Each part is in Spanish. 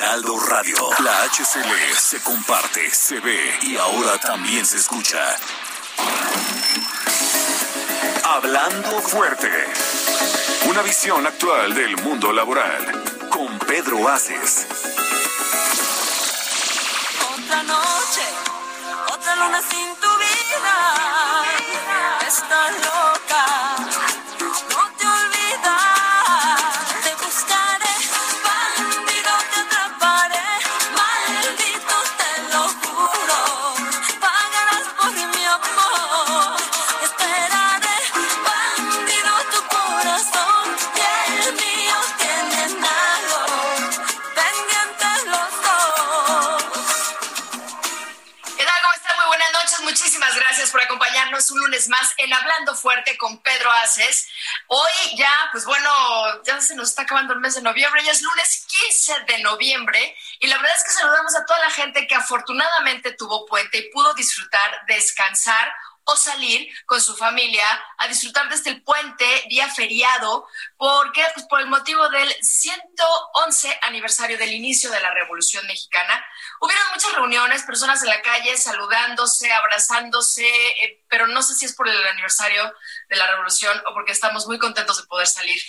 Radio, la HCL se comparte, se ve y ahora también se escucha. Hablando fuerte. Una visión actual del mundo laboral con Pedro Aces. Otra noche, otra luna sin tu vida. Estás loca, un lunes más en Hablando Fuerte con Pedro Aces. Hoy ya, pues bueno, ya se nos está acabando el mes de noviembre, ya es lunes 15 de noviembre y la verdad es que saludamos a toda la gente que afortunadamente tuvo puente y pudo disfrutar, descansar o salir con su familia a disfrutar de este puente día feriado. ¿Por qué? Pues por el motivo del 111 aniversario del inicio de la Revolución Mexicana. Hubieron muchas reuniones, personas en la calle saludándose, abrazándose, eh, pero no sé si es por el aniversario de la Revolución o porque estamos muy contentos de poder salir.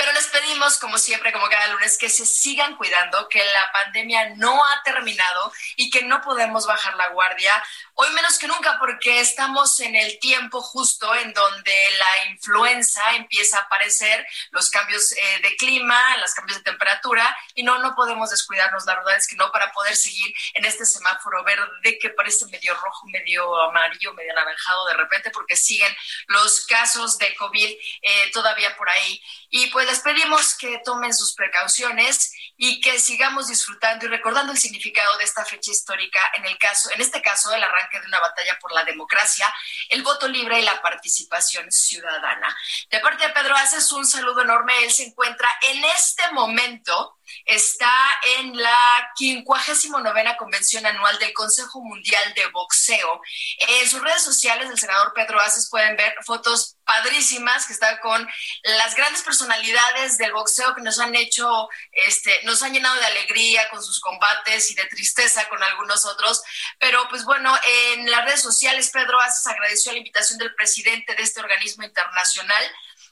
Pero les pedimos, como siempre, como cada lunes, que se sigan cuidando, que la pandemia no ha terminado y que no podemos bajar la guardia. Hoy menos que nunca porque estamos en el tiempo justo en donde la influenza empieza a aparecer, los cambios eh, de clima, los cambios de temperatura y no, no podemos descuidarnos. La verdad es que no para poder seguir en este semáforo verde que parece medio rojo, medio amarillo, medio anaranjado de repente porque siguen los casos de COVID eh, todavía por ahí. Y pues les pedimos que tomen sus precauciones y que sigamos disfrutando y recordando el significado de esta fecha histórica en el caso, en este caso, el arranque de una batalla por la democracia, el voto libre y la participación ciudadana. De parte de Pedro Aces, un saludo enorme. Él se encuentra en este momento está en la 59 Convención Anual del Consejo Mundial de Boxeo. En sus redes sociales, el senador Pedro Aces pueden ver fotos padrísimas que está con las grandes personalidades del boxeo que nos han hecho, este, nos han llenado de alegría con sus combates y de tristeza con algunos otros. Pero pues bueno, en las redes sociales Pedro Aces agradeció la invitación del presidente de este organismo internacional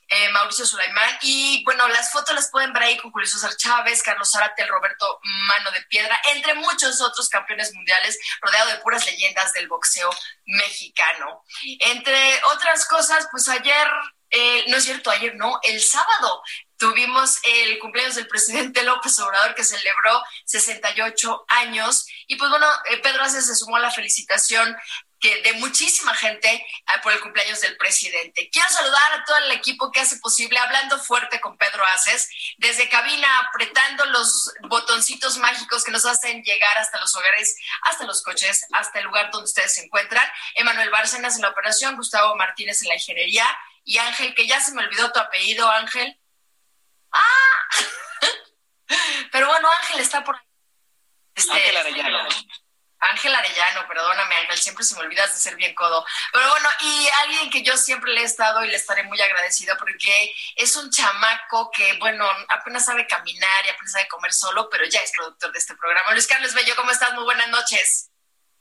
eh, Mauricio Sulaimán. Y bueno, las fotos las pueden ver ahí con Julio César Chávez, Carlos Zárate, Roberto Mano de Piedra, entre muchos otros campeones mundiales, rodeado de puras leyendas del boxeo mexicano. Entre otras cosas, pues ayer, eh, no es cierto, ayer no, el sábado tuvimos el cumpleaños del presidente López Obrador que celebró 68 años y pues bueno, eh, Pedro Aces se sumó a la felicitación que de muchísima gente ah, por el cumpleaños del presidente. Quiero saludar a todo el equipo que hace posible, hablando fuerte con Pedro Aces, desde cabina apretando los botoncitos mágicos que nos hacen llegar hasta los hogares, hasta los coches, hasta el lugar donde ustedes se encuentran. Emanuel Bárcenas en la operación, Gustavo Martínez en la ingeniería y Ángel, que ya se me olvidó tu apellido, Ángel. ¡Ah! Pero bueno, Ángel está por ahí. Este, Ángel Arellano. Ángel Arellano, perdóname Ángel, siempre se me olvidas de ser bien codo. Pero bueno, y alguien que yo siempre le he estado y le estaré muy agradecido porque es un chamaco que, bueno, apenas sabe caminar y apenas sabe comer solo, pero ya es productor de este programa. Luis Carlos Bello, ¿cómo estás? Muy buenas noches.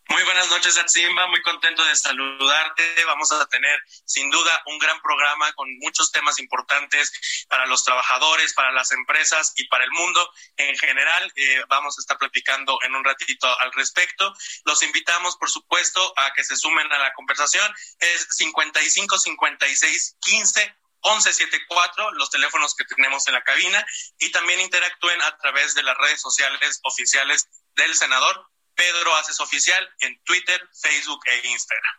Muy buenas noches, Atsimba. Muy contento de saludarte. Vamos a tener, sin duda, un gran programa con muchos temas importantes para los trabajadores, para las empresas y para el mundo en general. Eh, vamos a estar platicando en un ratito al respecto. Los invitamos, por supuesto, a que se sumen a la conversación. Es 55 56 15 1174, los teléfonos que tenemos en la cabina, y también interactúen a través de las redes sociales oficiales del senador Pedro Haces Oficial en Twitter, Facebook e Instagram.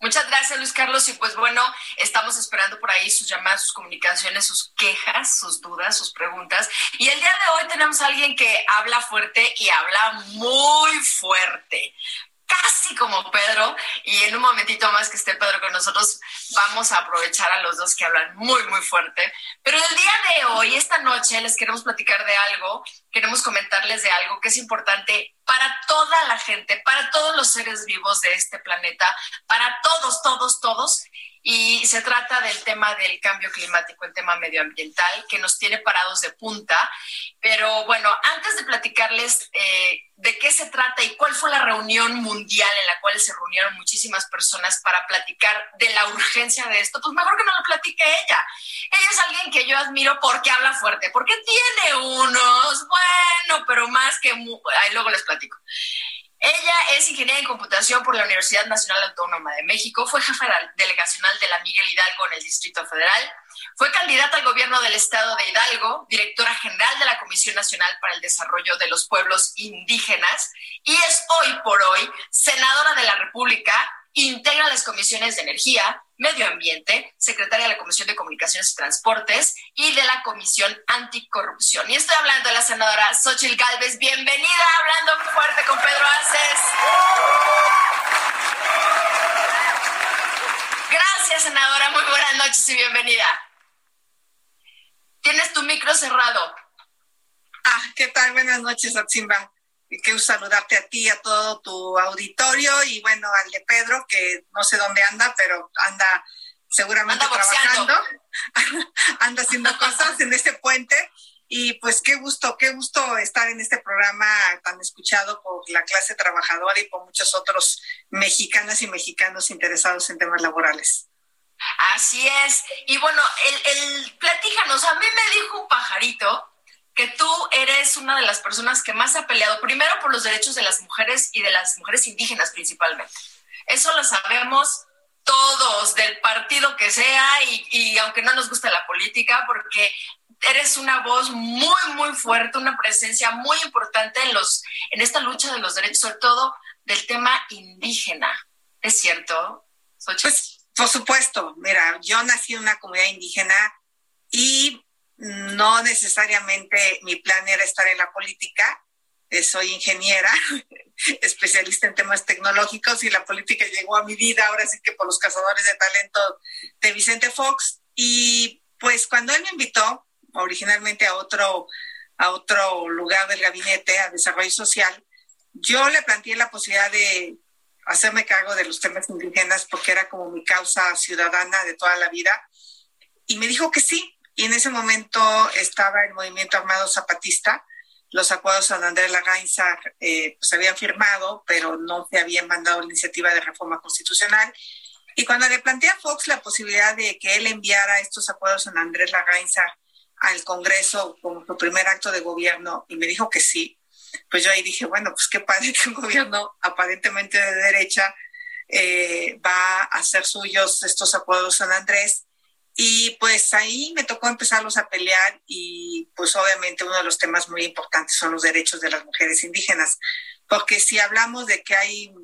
Muchas gracias, Luis Carlos. Y pues bueno, estamos esperando por ahí sus llamadas, sus comunicaciones, sus quejas, sus dudas, sus preguntas. Y el día de hoy tenemos a alguien que habla fuerte y habla muy fuerte casi como Pedro, y en un momentito más que esté Pedro con nosotros, vamos a aprovechar a los dos que hablan muy, muy fuerte. Pero el día de hoy, esta noche, les queremos platicar de algo, queremos comentarles de algo que es importante para toda la gente, para todos los seres vivos de este planeta, para todos, todos, todos, y se trata del tema del cambio climático, el tema medioambiental, que nos tiene parados de punta. Pero bueno, antes de platicarles eh, de qué se trata y cuál fue la reunión mundial en la cual se reunieron muchísimas personas para platicar de la urgencia de esto, pues mejor que no lo platique ella. Ella es alguien que yo admiro porque habla fuerte, porque tiene unos, bueno, pero más que... Ahí luego les platico. Ella es ingeniera en computación por la Universidad Nacional Autónoma de México, fue jefa delegacional de la Miguel Hidalgo en el Distrito Federal, fue candidata al gobierno del estado de Hidalgo, directora general de la Comisión Nacional para el Desarrollo de los Pueblos Indígenas y es hoy por hoy senadora de la República integra las comisiones de energía, medio ambiente, secretaria de la Comisión de Comunicaciones y Transportes y de la Comisión Anticorrupción. Y estoy hablando de la senadora Xochil Gálvez. Bienvenida, hablando fuerte con Pedro Aces. Gracias, senadora. Muy buenas noches y bienvenida. Tienes tu micro cerrado. Ah, ¿qué tal? Buenas noches, Atsimba quiero saludarte a ti, a todo tu auditorio y bueno, al de Pedro, que no sé dónde anda, pero anda seguramente trabajando, anda haciendo cosas en este puente. Y pues qué gusto, qué gusto estar en este programa tan escuchado por la clase trabajadora y por muchos otros mexicanas y mexicanos interesados en temas laborales. Así es. Y bueno, el, el platíjanos, a mí me dijo un pajarito que tú eres una de las personas que más ha peleado, primero por los derechos de las mujeres y de las mujeres indígenas principalmente. Eso lo sabemos todos, del partido que sea, y, aunque no nos guste la política, porque eres una voz muy, muy fuerte, una presencia muy importante en, los, en esta lucha de los derechos, sobre todo del tema indígena. ¿Es cierto? Pues, por supuesto, mira, yo nací en una comunidad indígena y no necesariamente mi plan era estar en la política. Eh, soy ingeniera, especialista en temas tecnológicos y la política llegó a mi vida, ahora sí que por los cazadores de talento de Vicente Fox. Y pues cuando él me invitó originalmente a otro, a otro lugar del gabinete, a desarrollo social, yo le planteé la posibilidad de hacerme cargo de los temas indígenas porque era como mi causa ciudadana de toda la vida. Y me dijo que sí, y en ese momento estaba el movimiento armado zapatista. Los acuerdos San Andrés Lagainza eh, pues habían firmado, pero no se habían mandado la iniciativa de reforma constitucional. Y cuando le planteé a Fox la posibilidad de que él enviara estos acuerdos San Andrés Lagainza al Congreso como su primer acto de gobierno y me dijo que sí, pues yo ahí dije, bueno, pues qué padre que un gobierno aparentemente de derecha eh, va a hacer suyos estos acuerdos San Andrés y pues ahí me tocó empezarlos a pelear y pues obviamente uno de los temas muy importantes son los derechos de las mujeres indígenas, porque si hablamos de que hay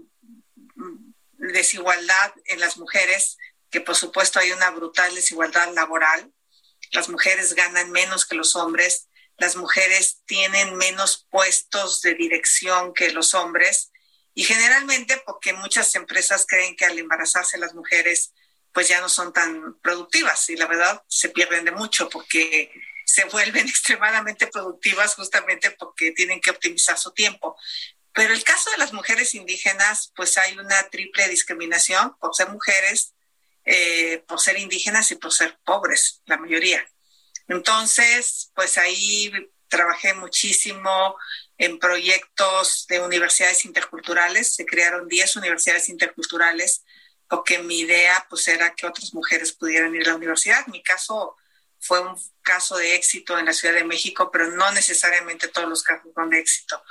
desigualdad en las mujeres, que por supuesto hay una brutal desigualdad laboral, las mujeres ganan menos que los hombres, las mujeres tienen menos puestos de dirección que los hombres y generalmente porque muchas empresas creen que al embarazarse las mujeres pues ya no son tan productivas y la verdad se pierden de mucho porque se vuelven extremadamente productivas justamente porque tienen que optimizar su tiempo. Pero el caso de las mujeres indígenas, pues hay una triple discriminación por ser mujeres, eh, por ser indígenas y por ser pobres, la mayoría. Entonces, pues ahí trabajé muchísimo en proyectos de universidades interculturales. Se crearon 10 universidades interculturales porque mi idea pues era que otras mujeres pudieran ir a la universidad. Mi caso fue un caso de éxito en la Ciudad de México, pero no necesariamente todos los casos son de éxito.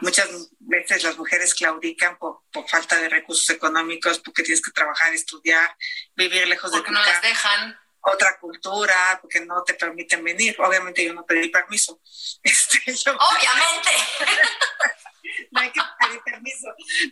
Muchas veces las mujeres claudican por, falta de recursos económicos, porque tienes que trabajar, estudiar, vivir lejos de tu no las dejan. Otra cultura, porque no te permiten venir. Obviamente yo no pedí permiso. Este, Obviamente. no hay que pedir permiso.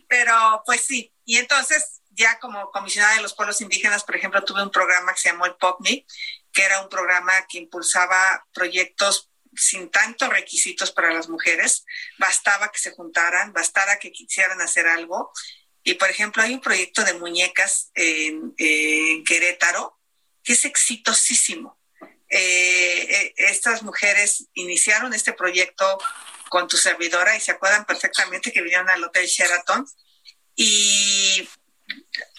Pero pues sí. Y entonces ya como comisionada de los pueblos indígenas, por ejemplo, tuve un programa que se llamó el POPMI, que era un programa que impulsaba proyectos sin tantos requisitos para las mujeres, bastaba que se juntaran, bastara que quisieran hacer algo. Y por ejemplo, hay un proyecto de muñecas en, Querétaro que es exitosísimo. Eh, eh, estas mujeres iniciaron este proyecto con tu servidora y se acuerdan perfectamente que vinieron al Hotel Sheraton. Y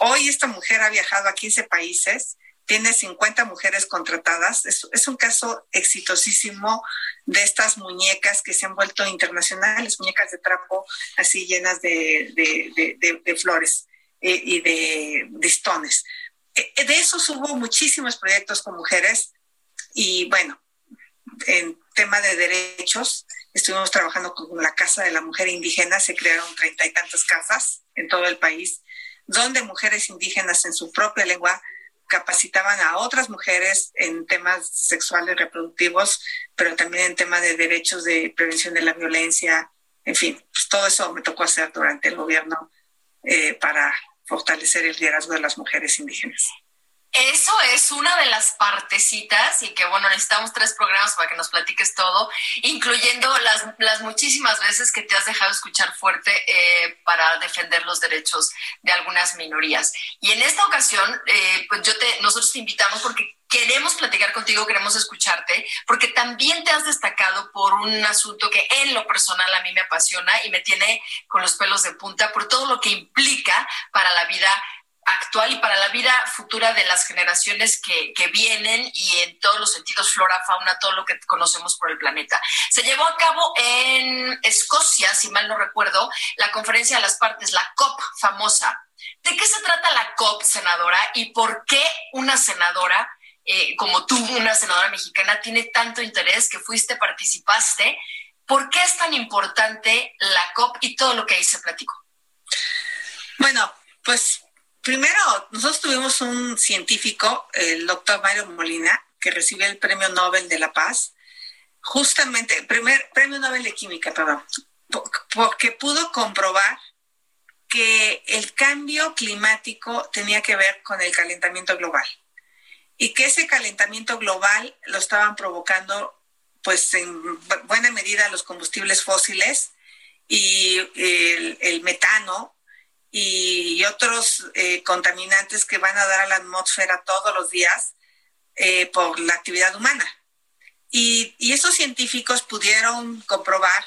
hoy esta mujer ha viajado a 15 países tiene 50 mujeres contratadas. Es, un caso exitosísimo de estas muñecas que se han vuelto internacionales, muñecas de trapo así llenas de, flores eh, y de listones. De esos hubo muchísimos proyectos con mujeres y bueno, en tema de derechos, estuvimos trabajando con la Casa de la Mujer Indígena, se crearon treinta y tantas casas en todo el país, donde mujeres indígenas en su propia lengua capacitaban a otras mujeres en temas sexuales reproductivos, pero también en temas de derechos de prevención de la violencia, en fin, pues todo eso me tocó hacer durante el gobierno eh, para fortalecer el liderazgo de las mujeres indígenas. Eso es una de las partecitas y que bueno, necesitamos tres programas para que nos platiques todo, incluyendo las, las muchísimas veces que te has dejado escuchar fuerte eh, para defender los derechos de algunas minorías. Y en esta ocasión, eh, pues yo te, nosotros te invitamos porque queremos platicar contigo, queremos escucharte, porque también te has destacado por un asunto que en lo personal a mí me apasiona y me tiene con los pelos de punta por todo lo que implica para la vida actual y para la vida futura de las generaciones que, vienen y en todos los sentidos, flora, fauna, todo lo que conocemos por el planeta. Se llevó a cabo en Escocia, si mal no recuerdo, la conferencia de las partes, la COP famosa. ¿De qué se trata la COP, senadora? ¿Y por qué una senadora eh, como tú, una senadora mexicana, tiene tanto interés que fuiste, participaste? ¿Por qué es tan importante la COP y todo lo que ahí se platicó? Bueno, pues Primero, nosotros tuvimos un científico, el doctor Mario Molina, que recibió el Premio Nobel de la Paz, justamente, primer Premio Nobel de Química, perdón, porque pudo comprobar que el cambio climático tenía que ver con el calentamiento global y que ese calentamiento global lo estaban provocando pues en buena medida los combustibles fósiles y el, el metano y otros eh, contaminantes que van a dar a la atmósfera todos los días eh, por la actividad humana. Y, y esos científicos pudieron comprobar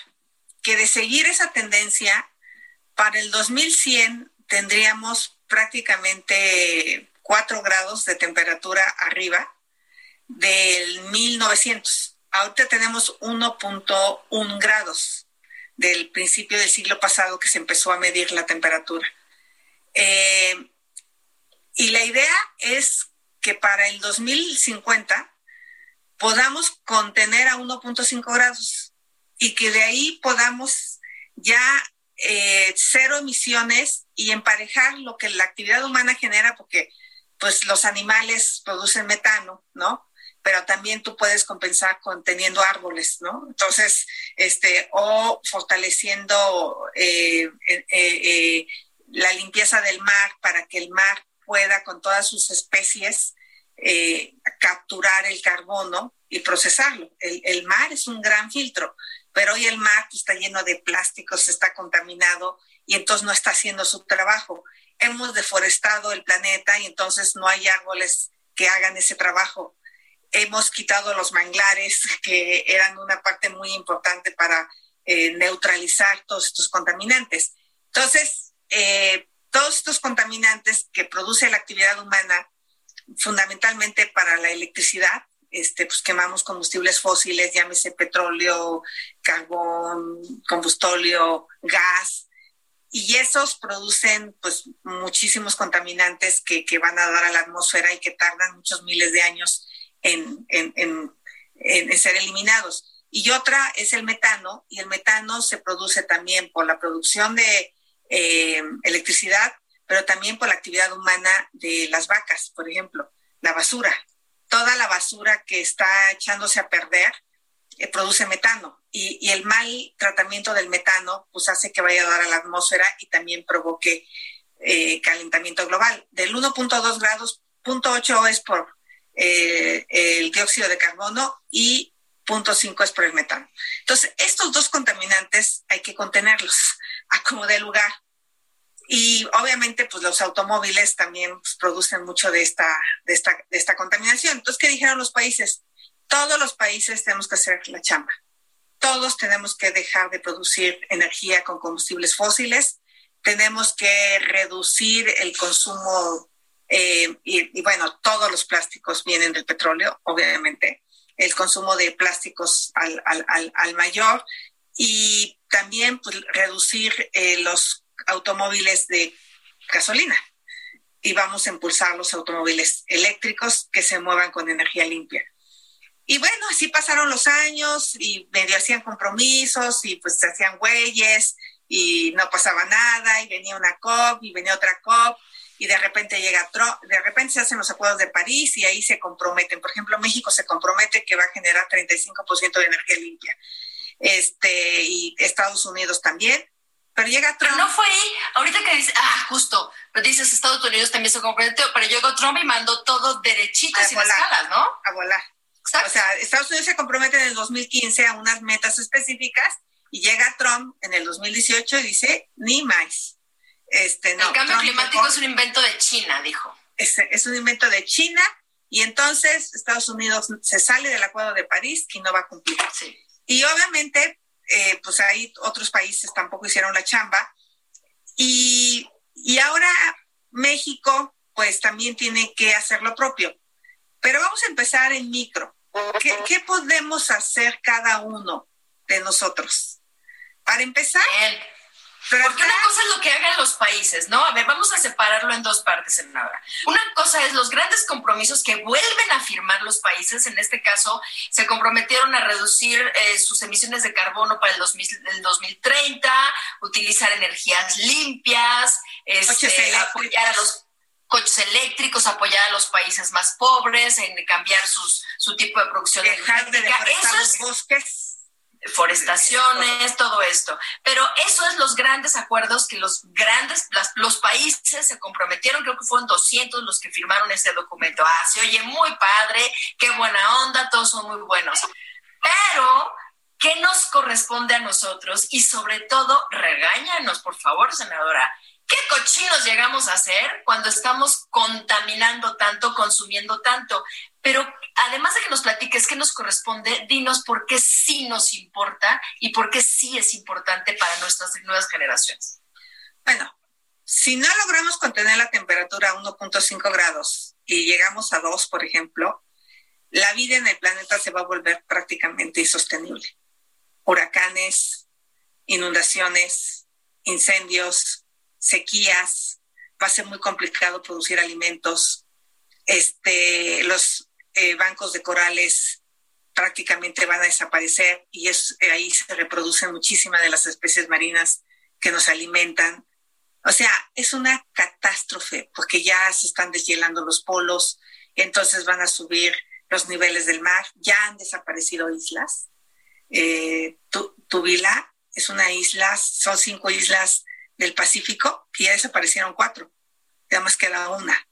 que de seguir esa tendencia, para el 2100 tendríamos prácticamente 4 grados de temperatura arriba del 1900. Ahorita tenemos 1.1 grados del principio del siglo pasado que se empezó a medir la temperatura. Eh, y la idea es que para el 2050 podamos contener a 1.5 grados y que de ahí podamos ya eh, cero emisiones y emparejar lo que la actividad humana genera, porque pues los animales producen metano, ¿no? Pero también tú puedes compensar con teniendo árboles, ¿no? Entonces, este, o fortaleciendo eh, eh, eh, la limpieza del mar para que el mar pueda con todas sus especies capturar el carbono y procesarlo. El, mar es un gran filtro, pero hoy el mar está lleno de plásticos, está contaminado y entonces no está haciendo su trabajo. Hemos deforestado el planeta y entonces no hay árboles que hagan ese trabajo hemos quitado los manglares, que eran una parte muy importante para eh, neutralizar todos estos contaminantes. Entonces, eh, todos estos contaminantes que produce la actividad humana, fundamentalmente para la electricidad, este, pues quemamos combustibles fósiles, llámese petróleo, carbón, combustóleo, gas, y esos producen pues muchísimos contaminantes que, que van a dar a la atmósfera y que tardan muchos miles de años en, ser eliminados. Y otra es el metano, y el metano se produce también por la producción de eh, electricidad, pero también por la actividad humana de las vacas, por ejemplo, la basura. Toda la basura que está echándose a perder eh, produce metano y, y, el mal tratamiento del metano pues hace que vaya a dar a la atmósfera y también provoque eh, calentamiento global. Del 1.2 grados, 0.8 es por eh, el dióxido de carbono y 0.5 es por el metano. Entonces, estos dos contaminantes hay que contenerlos a como de lugar. Y obviamente, pues los automóviles también pues, producen mucho de esta, de, esta, de esta contaminación. Entonces, ¿qué dijeron los países? Todos los países tenemos que hacer la chamba. Todos tenemos que dejar de producir energía con combustibles fósiles. Tenemos que reducir el consumo eh, y, bueno, todos los plásticos vienen del petróleo, obviamente. El consumo de plásticos al, al, al mayor y también pues, reducir eh, los automóviles de gasolina y vamos a impulsar los automóviles eléctricos que se muevan con energía limpia. Y bueno, así pasaron los años y medio hacían compromisos y pues se hacían güeyes y no pasaba nada y venía una COP y venía otra COP y de repente llega Trump, de repente se hacen los acuerdos de París y ahí se comprometen. Por ejemplo, México se compromete que va a generar 35% de energía limpia. Este, y Estados Unidos también. Pero llega Trump. Pero no fue ahí, ahorita que dices, ah, justo, pero dices Estados Unidos también se comprometió, pero llegó Trump y mandó todo derechito sin escalas, ¿no? A volar. O sea, Estados Unidos se compromete en el 2015 a unas metas específicas y llega Trump en el 2018 y dice, ni más. Este, no, el cambio climático es un invento de China, dijo. Es, es, un invento de China y entonces Estados Unidos se sale del Acuerdo de París y no va a cumplir. Sí. Y obviamente eh, pues ahí otros países tampoco hicieron la chamba. Y, ahora México, pues también tiene que hacer lo propio. Pero vamos a empezar en micro. ¿Qué, podemos hacer cada uno de nosotros? Para empezar, porque una cosa es lo que hagan los países, ¿no? A ver, vamos a separarlo en dos partes en nada. Una cosa es los grandes compromisos que vuelven a firmar los países. En este caso, se comprometieron a reducir eh, sus emisiones de carbono para el, 2030, utilizar energías limpias, este, apoyar a los coches eléctricos, apoyar a los países más pobres en cambiar sus, su tipo de producción Dejar de deforestar los bosques forestaciones, todo esto. Pero eso es los grandes acuerdos que los grandes, los países se comprometieron, creo que fueron 200 los que firmaron ese documento. Ah, se oye muy padre, qué buena onda, todos son muy buenos. Pero, ¿qué nos corresponde a nosotros? Y sobre todo, regáñanos, por favor, senadora. ¿Qué cochinos llegamos a hacer cuando estamos contaminando tanto, consumiendo tanto? Pero además de que nos platiques qué nos corresponde, dinos por qué sí nos importa y por qué sí es importante para nuestras nuevas generaciones. Bueno, si no logramos contener la temperatura a 1.5 grados y llegamos a 2, por ejemplo, la vida en el planeta se va a volver prácticamente insostenible. Huracanes, inundaciones, incendios, sequías, va a ser muy complicado producir alimentos. Este, los eh, bancos de corales prácticamente van a desaparecer y es, eh, ahí se reproducen muchísimas de las especies marinas que nos alimentan. O sea, es una catástrofe porque ya se están deshielando los polos, entonces van a subir los niveles del mar, ya han desaparecido islas. Eh, Tuvila es una isla, son cinco islas del Pacífico, que ya desaparecieron cuatro, ya más queda una.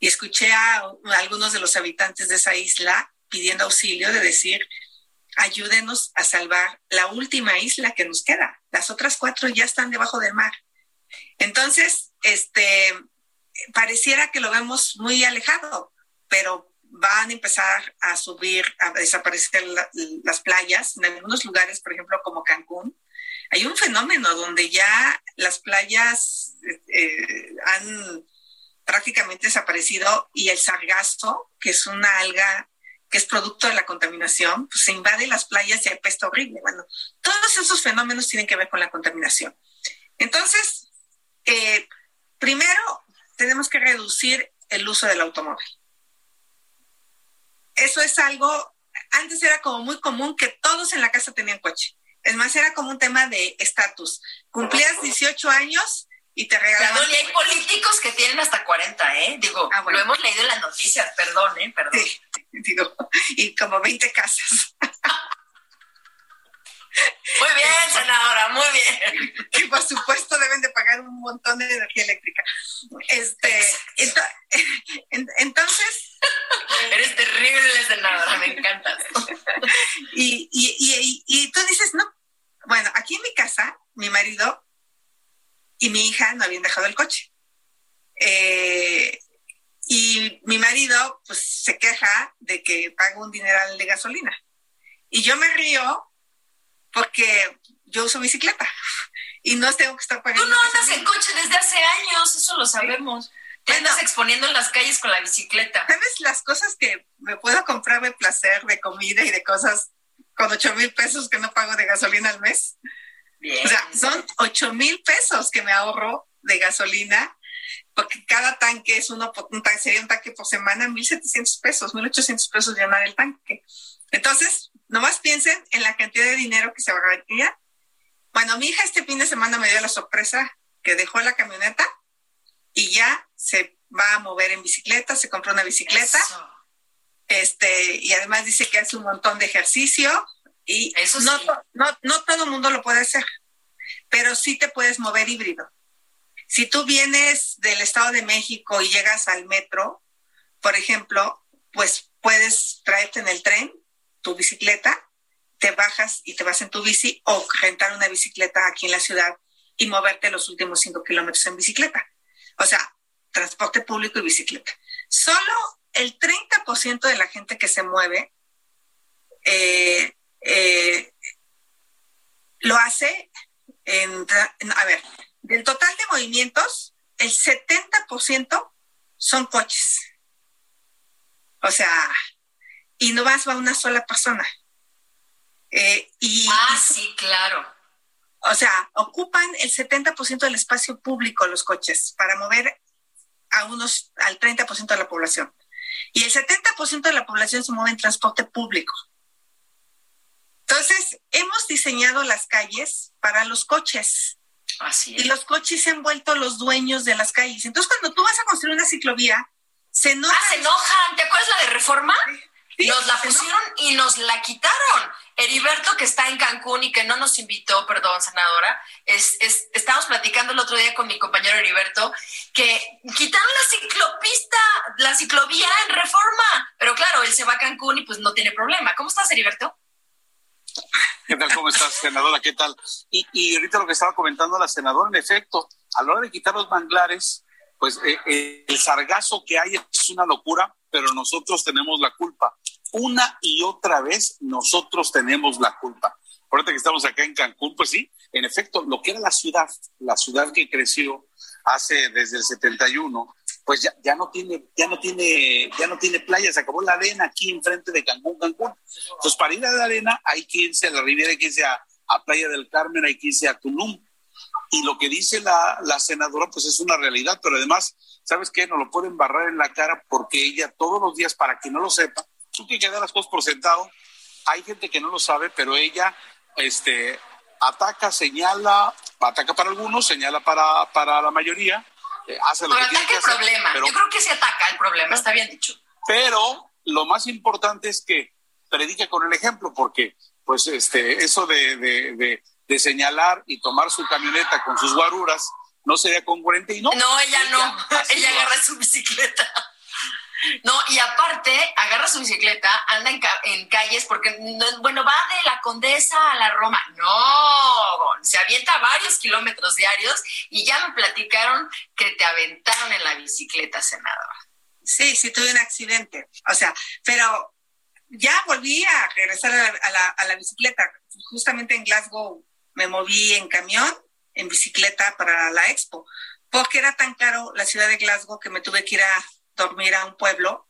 Y escuché a, algunos de los habitantes de esa isla pidiendo auxilio de decir, ayúdenos a salvar la última isla que nos queda. Las otras cuatro ya están debajo del mar. Entonces, este, pareciera que lo vemos muy alejado, pero van a empezar a subir, a desaparecer las playas. En algunos lugares, por ejemplo, como Cancún, hay un fenómeno donde ya las playas eh, han prácticamente desaparecido y el sargazo, que es una alga que es producto de la contaminación, pues se invade las playas y hay horrible. Bueno, todos esos fenómenos tienen que ver con la contaminación. Entonces, eh, primero tenemos que reducir el uso del automóvil. Eso es algo, antes era como muy común que todos en la casa tenían coche. Es más, era como un tema de estatus. Cumplías 18 años y te regalaban. y hay políticos que tienen hasta 40, ¿eh? Digo, ah, lo hemos leído en las noticias, perdón, ¿eh? Perdón. Sí, digo, y como 20 casas. Muy bien, senadora, muy bien. Y por supuesto deben de pagar un montón de energía eléctrica. Este, entonces... Eres terrible, senadora, me encanta. y, y, y tú dices, no, bueno, aquí en mi casa, mi marido y mi hija no habían dejado el coche. Eh, y mi marido, pues, se queja de que pago un dineral de gasolina. Y yo me río porque yo uso bicicleta y no tengo que estar pagando. Tú no andas en coche desde hace años, eso lo sabemos. Te andas exponiendo en las calles con la bicicleta. ¿Sabes las cosas que me puedo comprar de placer, de comida y de cosas con ocho mil pesos que no pago de gasolina al mes? O sea, son ocho mil pesos que me ahorro de gasolina porque cada tanque es uno, un tanque, sería un tanque por semana, 1.700 pesos, 1.800 pesos llenar el tanque. Entonces, nomás piensen en la cantidad de dinero que se ahorraría. Bueno, mi hija este fin de semana me dio la sorpresa que dejó la camioneta y ya se va a mover en bicicleta, se compró una bicicleta. Este, y además dice que hace un montón de ejercicio y Eso no, no, no todo el mundo lo puede hacer, pero sí te puedes mover híbrido. Si tú vienes del Estado de México y llegas al metro, por ejemplo, pues puedes traerte en el tren tu bicicleta, te bajas y te vas en tu bici o rentar una bicicleta aquí en la ciudad y moverte los últimos cinco kilómetros en bicicleta. O sea, transporte público y bicicleta. Solo el 30% de la gente que se mueve eh, eh, lo hace en, a ver, del total de movimientos, el 70% son coches. O sea, y no vas a una sola persona. Eh, y, ah, sí, claro. O sea, ocupan el 70% del espacio público los coches para mover a unos al 30% de la población. Y el 70% de la población se mueve en transporte público. Entonces, hemos diseñado las calles para los coches. Y los coches se han vuelto los dueños de las calles. Entonces, cuando tú vas a construir una ciclovía, se enojan. Ah, se enojan. ¿Te acuerdas la de reforma? Nos la pusieron y nos la quitaron. Heriberto, que está en Cancún y que no nos invitó, perdón, senadora, es, es, estábamos platicando el otro día con mi compañero Heriberto, que quitaron la ciclopista, la ciclovía en reforma. Pero claro, él se va a Cancún y pues no tiene problema. ¿Cómo estás, Heriberto? ¿Qué tal? ¿Cómo estás, senadora? ¿Qué tal? Y, y ahorita lo que estaba comentando la senadora, en efecto, a la hora de quitar los manglares, pues eh, eh, el sargazo que hay es una locura, pero nosotros tenemos la culpa. Una y otra vez nosotros tenemos la culpa. Ahorita que estamos acá en Cancún, pues sí, en efecto, lo que era la ciudad, la ciudad que creció hace desde el 71, pues ya, ya no tiene, ya no tiene, ya no tiene playa, se acabó la arena aquí enfrente de Cancún, Cancún. Entonces, para ir a la arena hay que irse a la Riviera, hay que irse a, Playa del Carmen, hay que irse a Tulum. Y lo que dice la, la senadora, pues es una realidad, pero además, ¿sabes qué? No lo pueden barrar en la cara porque ella todos los días, para que no lo sepa, tú que dar las cosas por sentado. Hay gente que no lo sabe, pero ella, este, ataca, señala, ataca para algunos, señala para, para la mayoría, eh, hace lo que tiene que el problema. Yo creo que se ataca el problema, está bien dicho. Pero lo más importante es que predique con el ejemplo, porque pues este, eso de, de, de, señalar y tomar su camioneta con sus guaruras no sería congruente y no. No, ella, no, ella agarra su bicicleta. No, y aparte, agarra su bicicleta, anda en, calles, porque, bueno, va de la Condesa a la Roma. No, se avienta varios kilómetros diarios y ya me platicaron que te aventaron en la bicicleta, senadora. Sí, sí, tuve un accidente. O sea, pero ya volví a regresar a la, a la bicicleta. Justamente en Glasgow me moví en camión, en bicicleta para la expo, porque era tan caro la ciudad de Glasgow que me tuve que ir a dormir a un pueblo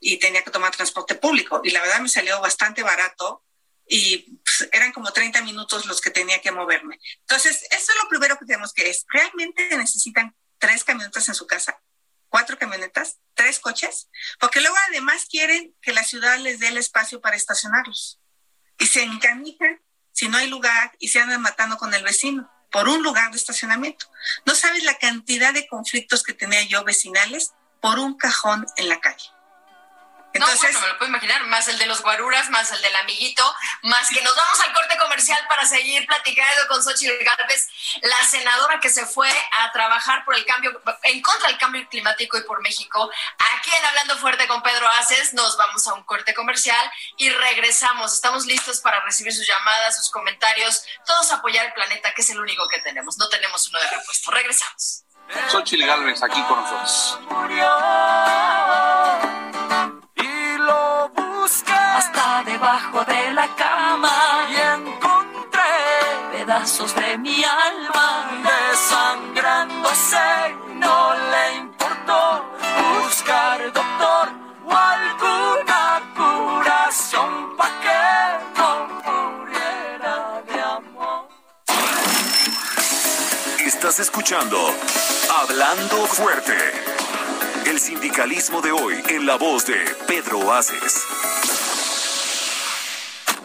y tenía que tomar transporte público. Y la verdad me salió bastante barato y pues, eran como 30 minutos los que tenía que moverme. Entonces, eso es lo primero que tenemos que es, ¿realmente necesitan tres camionetas en su casa? ¿Cuatro camionetas? ¿Tres coches? Porque luego además quieren que la ciudad les dé el espacio para estacionarlos. Y se encamijan si no hay lugar y se andan matando con el vecino por un lugar de estacionamiento. No sabes la cantidad de conflictos que tenía yo vecinales por un cajón en la calle. Entonces, no, bueno, me lo puedo imaginar, más el de los guaruras, más el del amiguito, más que nos vamos al corte comercial para seguir platicando con Xochitl Gálvez, la senadora que se fue a trabajar por el cambio, en contra del cambio climático y por México. Aquí en Hablando Fuerte con Pedro Aces, nos vamos a un corte comercial y regresamos. Estamos listos para recibir sus llamadas, sus comentarios, todos apoyar el planeta, que es el único que tenemos. No tenemos uno de repuesto. Regresamos. Xochitl Gálvez aquí con nosotros. Escuchando Hablando Fuerte. El sindicalismo de hoy en la voz de Pedro Aces.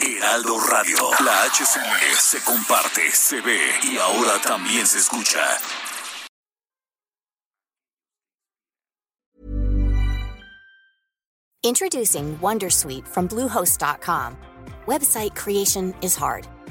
Heraldo Radio. La HCL se comparte, se ve y ahora también se escucha. Introducing Wondersuite from Bluehost.com. Website creation is hard,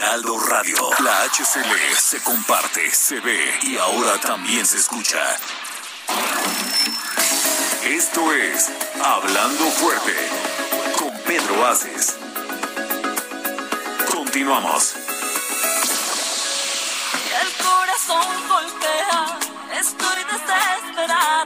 Heraldo Radio, la HCL se comparte, se ve y ahora también se escucha. Esto es Hablando fuerte con Pedro Aces. Continuamos. El corazón golpea, estoy desesperada,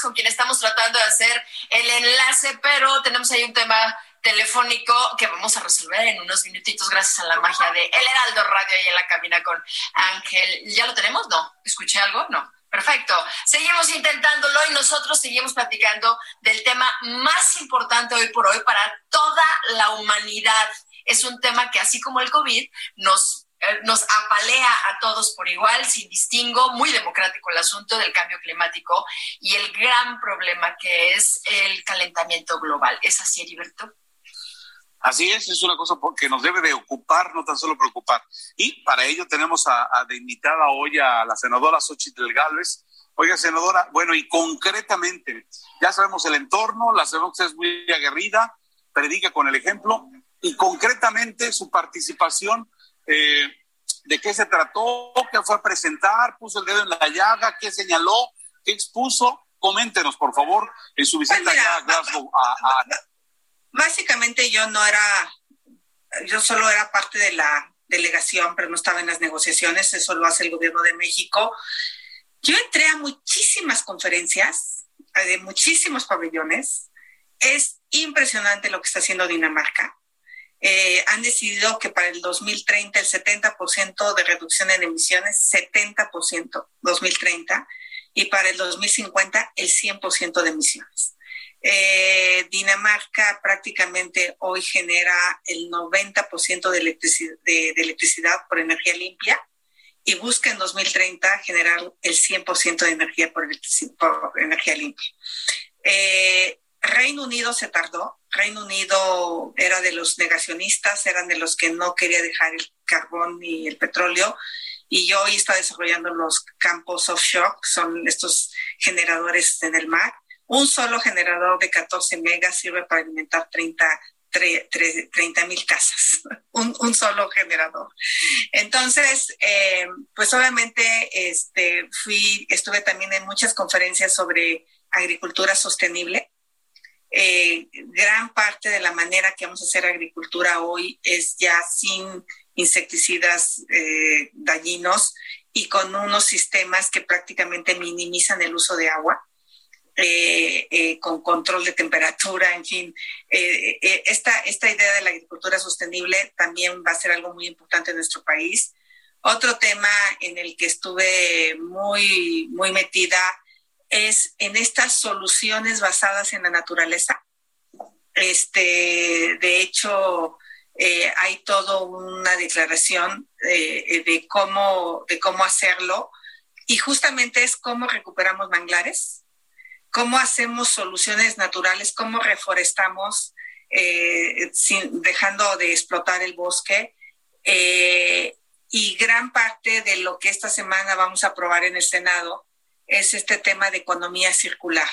Con quien estamos tratando de hacer el enlace, pero tenemos ahí un tema telefónico que vamos a resolver en unos minutitos gracias a la magia de El Heraldo Radio ahí en la cabina con Ángel. ¿Ya lo tenemos? No. ¿Escuché algo? No. Perfecto. Seguimos intentándolo y nosotros seguimos platicando del tema más importante hoy por hoy para toda la humanidad. Es un tema que así como el COVID nos nos apalea a todos por igual, sin distingo, muy democrático el asunto del cambio climático y el gran problema que es el calentamiento global. ¿Es así, Heriberto? Así es, es una cosa que nos debe de ocupar, no tan solo preocupar. Y para ello tenemos a, a de invitada hoy a la senadora Xochitl Gálvez. Oiga, senadora, bueno, y concretamente, ya sabemos el entorno, la senadora es muy aguerrida, predica con el ejemplo, y concretamente su participación, eh, ¿de qué se trató? ¿Qué fue a presentar? ¿Puso el dedo en la llaga? ¿Qué señaló? ¿Qué expuso? Coméntenos, por favor, en su visita Pues mira, a Glasgow. a- a- Básicamente yo no era, yo solo era parte de la delegación, pero no estaba en las negociaciones, eso lo hace el gobierno de México. Yo entré a muchísimas conferencias, de muchísimos pabellones. Es impresionante lo que está haciendo Dinamarca. Eh, han decidido que para el 2030 el 70% de reducción en emisiones, 70% 2030, y para el 2050 el 100% de emisiones. Eh, Dinamarca prácticamente hoy genera el 90% de electricidad, de, de electricidad por energía limpia y busca en 2030 generar el 100% de energía por, por energía limpia. Eh, Reino Unido se tardó. Reino Unido era de los negacionistas, eran de los que no quería dejar el carbón ni el petróleo. Y hoy está desarrollando los campos offshore, son estos generadores en el mar. Un solo generador de 14 megas sirve para alimentar 30 mil casas, un, un, solo generador. Entonces, eh, pues obviamente este, fui, estuve también en muchas conferencias sobre agricultura sostenible. Eh, gran parte de la manera que vamos a hacer agricultura hoy es ya sin insecticidas eh, dañinos y con unos sistemas que prácticamente minimizan el uso de agua. Eh, eh, con control de temperatura, en fin. esta, esta idea de la agricultura sostenible también va a ser algo muy importante en nuestro país. Otro tema en el que estuve muy, muy metida es en estas soluciones basadas en la naturaleza. Este, de hecho, eh, hay toda una declaración eh, de, cómo, de cómo hacerlo y justamente es cómo recuperamos manglares, cómo hacemos soluciones naturales, cómo reforestamos eh, sin, dejando de explotar el bosque. y gran parte de lo que esta semana vamos a aprobar en el Senado es este tema de economía circular.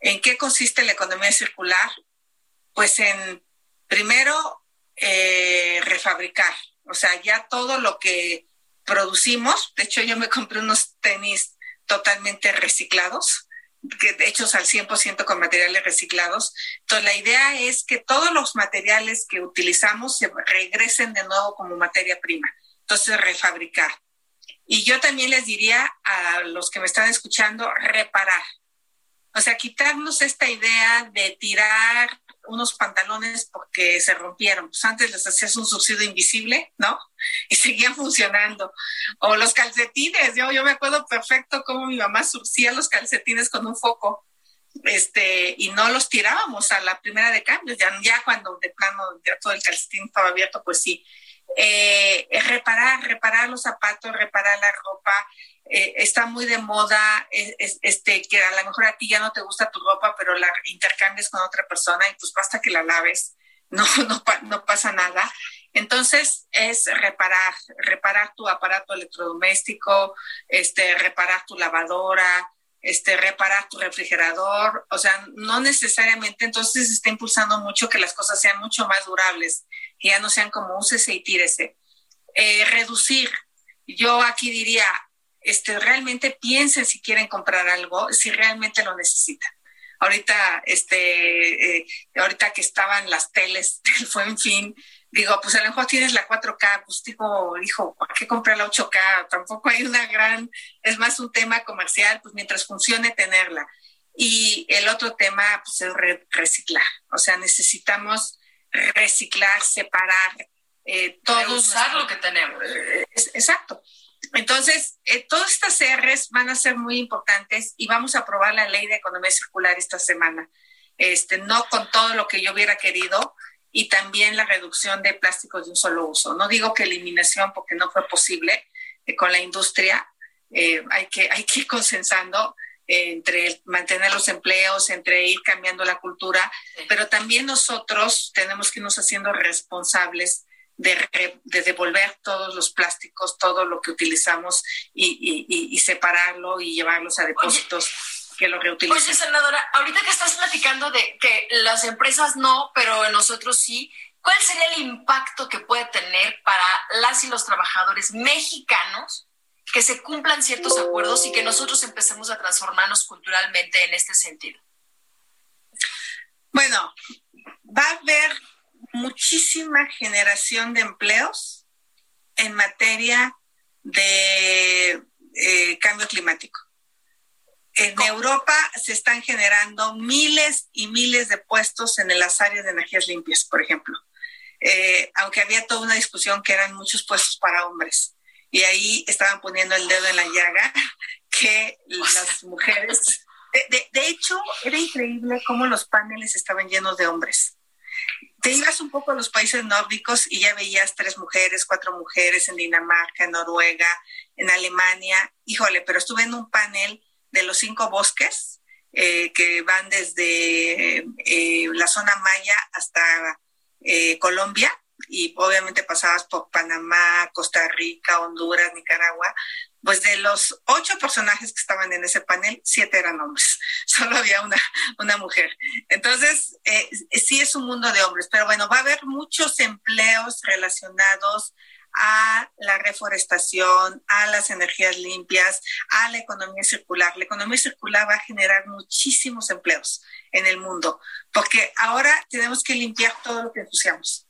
¿En qué consiste la economía circular? Pues en, primero, eh, refabricar. O sea, ya todo lo que producimos, de hecho yo me compré unos tenis totalmente reciclados, hechos al 100% con materiales reciclados. Entonces, la idea es que todos los materiales que utilizamos se regresen de nuevo como materia prima. Entonces, refabricar. Y yo también les diría a los que me están escuchando, reparar. O sea, quitarnos esta idea de tirar unos pantalones porque se rompieron. Pues antes les hacías un subsidio invisible, ¿no? Y seguían funcionando. O los calcetines, yo, yo me acuerdo perfecto cómo mi mamá surcía los calcetines con un foco. Este, y no los tirábamos a la primera de cambio, ya, ya cuando de plano ya todo el calcetín estaba abierto, pues sí. Eh, reparar, reparar los zapatos, reparar la ropa, eh, está muy de moda, este, que a lo mejor a ti ya no te gusta tu ropa, pero la intercambies con otra persona y pues basta que la laves, no, no, no pasa nada. Entonces es reparar, reparar tu aparato electrodoméstico, este, reparar tu lavadora, este, reparar tu refrigerador, o sea, no necesariamente, entonces está impulsando mucho que las cosas sean mucho más durables, que ya no sean como úsese y tírese. Eh, reducir, yo aquí diría, este, realmente piensen si quieren comprar algo, si realmente lo necesitan. Ahorita, este, eh, ahorita que estaban las teles del en fin, digo, pues a lo mejor tienes la 4K, pues digo, hijo, ¿por qué comprar la 8K? Tampoco hay una gran, es más un tema comercial, pues mientras funcione tenerla. Y el otro tema, pues es reciclar. O sea, necesitamos reciclar, separar, eh, todos. Usar lo que tenemos. Exacto. Entonces, eh, todas estas CRs van a ser muy importantes y vamos a aprobar la ley de economía circular esta semana. Este, no con todo lo que yo hubiera querido y también la reducción de plásticos de un solo uso. No digo que eliminación porque no fue posible eh, con la industria. Eh, hay, que, hay que ir consensando entre mantener los empleos, entre ir cambiando la cultura, pero también nosotros tenemos que irnos haciendo responsables de, devolver todos los plásticos, todo lo que utilizamos y, separarlo y llevarlos a depósitos. que lo reutilicen. Oye, senadora, ahorita que estás platicando de que las empresas no, pero nosotros sí, ¿cuál sería el impacto que puede tener para las y los trabajadores mexicanos que se cumplan ciertos acuerdos y que nosotros empecemos a transformarnos culturalmente en este sentido? Bueno, va a haber muchísima generación de empleos en materia de eh, cambio climático. En Europa se están generando miles y miles de puestos en las áreas de energías limpias, por ejemplo. Eh, aunque había toda una discusión que eran muchos puestos para hombres. Y ahí estaban poniendo el dedo en la llaga que las mujeres... de hecho, era increíble cómo los paneles estaban llenos de hombres. Te ibas un poco a los países nórdicos y ya veías tres mujeres, cuatro mujeres en Dinamarca, en Noruega, en Alemania. Híjole, pero estuve en un panel de los cinco bosques eh, que van desde eh, la zona maya hasta eh, Colombia y obviamente pasabas por Panamá, Costa Rica, Honduras, Nicaragua, pues de los ocho personajes que estaban en ese panel, siete eran hombres, solo había una, una mujer. Entonces, eh, sí es un mundo de hombres, pero bueno, va a haber muchos empleos relacionados a la reforestación, a las energías limpias, a la economía circular. La economía circular va a generar muchísimos empleos en el mundo, porque ahora tenemos que limpiar todo lo que ensuciamos.